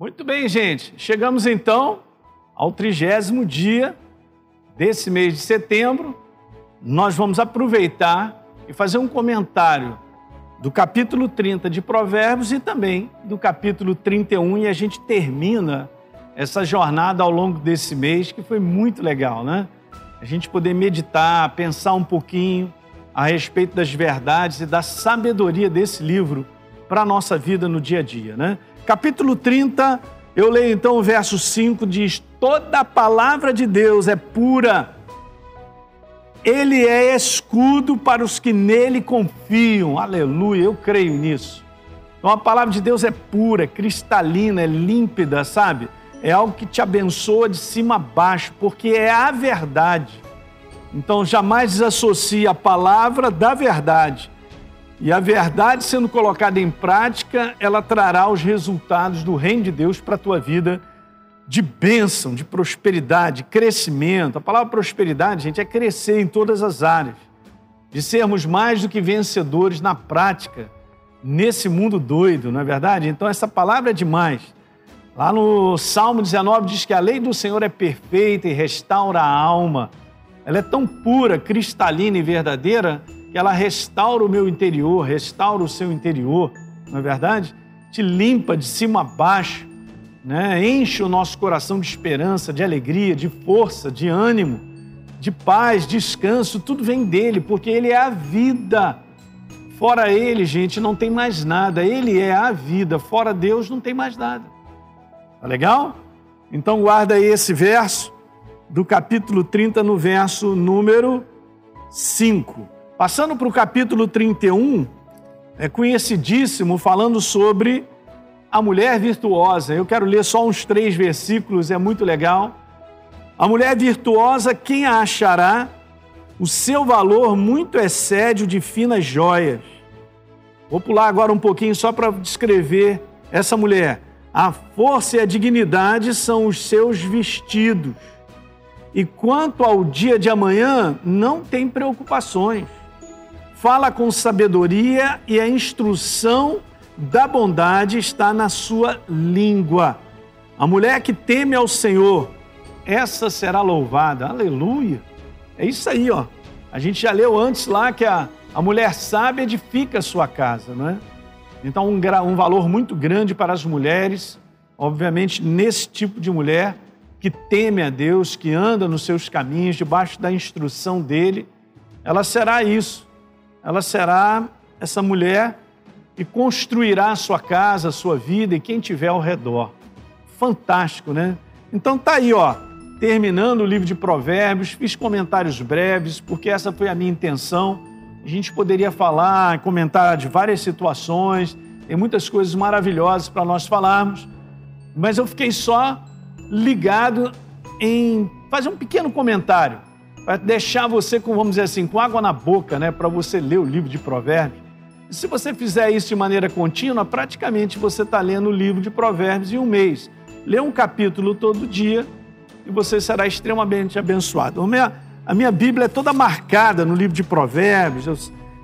Muito bem, gente. Chegamos então ao trigésimo dia desse mês de setembro. Nós vamos aproveitar e fazer um comentário do capítulo 30 de Provérbios e também do capítulo 31 e a gente termina essa jornada ao longo desse mês que foi muito legal, né? A gente poder meditar, pensar um pouquinho a respeito das verdades e da sabedoria desse livro para a nossa vida no dia a dia, né? Capítulo 30, eu leio então o verso 5, diz: Toda a palavra de Deus é pura, ele é escudo para os que nele confiam. Aleluia, eu creio nisso. Então a palavra de Deus é pura, é cristalina, é límpida, sabe? É algo que te abençoa de cima a baixo, porque é a verdade. Então jamais desassocie a palavra da verdade. E a verdade sendo colocada em prática, ela trará os resultados do reino de Deus para a tua vida de bênção, de prosperidade, crescimento. A palavra prosperidade, gente, é crescer em todas as áreas, de sermos mais do que vencedores na prática, nesse mundo doido, não é verdade? Então, essa palavra é demais. Lá no Salmo 19 diz que a lei do Senhor é perfeita e restaura a alma. Ela é tão pura, cristalina e verdadeira que ela restaura o meu interior, restaura o seu interior, não é verdade? Te limpa de cima a baixo, né? enche o nosso coração de esperança, de alegria, de força, de ânimo, de paz, descanso, tudo vem dele, porque ele é a vida. Fora ele, gente, não tem mais nada. Ele é a vida. Fora Deus, não tem mais nada. Tá legal? Então guarda aí esse verso do capítulo 30 no verso número 5. Passando para o capítulo 31, é conhecidíssimo falando sobre a mulher virtuosa. Eu quero ler só uns três versículos, é muito legal. A mulher virtuosa, quem a achará? O seu valor muito excede o de finas joias. Vou pular agora um pouquinho só para descrever essa mulher. A força e a dignidade são os seus vestidos. E quanto ao dia de amanhã, não tem preocupações fala com sabedoria e a instrução da bondade está na sua língua. A mulher que teme ao Senhor, essa será louvada. Aleluia. É isso aí, ó. A gente já leu antes lá que a, a mulher sábia edifica a sua casa, não é? Então, um, um valor muito grande para as mulheres, obviamente, nesse tipo de mulher que teme a Deus, que anda nos seus caminhos, debaixo da instrução dele, ela será isso ela será essa mulher que construirá a sua casa, a sua vida e quem tiver ao redor. Fantástico, né? Então tá aí, ó, terminando o livro de Provérbios, fiz comentários breves, porque essa foi a minha intenção. A gente poderia falar, comentar de várias situações, tem muitas coisas maravilhosas para nós falarmos, mas eu fiquei só ligado em fazer um pequeno comentário para deixar você com, vamos dizer assim, com água na boca, né, para você ler o livro de Provérbios. Se você fizer isso de maneira contínua, praticamente você está lendo o livro de Provérbios em um mês. Lê um capítulo todo dia e você será extremamente abençoado. A minha, a minha Bíblia é toda marcada no livro de Provérbios. Eu,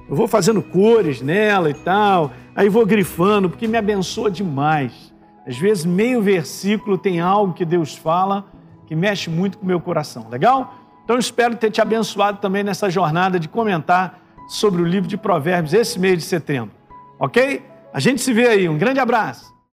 eu vou fazendo cores nela e tal, aí vou grifando, porque me abençoa demais. Às vezes, meio versículo tem algo que Deus fala que mexe muito com o meu coração. Legal? Então espero ter te abençoado também nessa jornada de comentar sobre o livro de Provérbios esse mês de setembro. Ok? A gente se vê aí. Um grande abraço.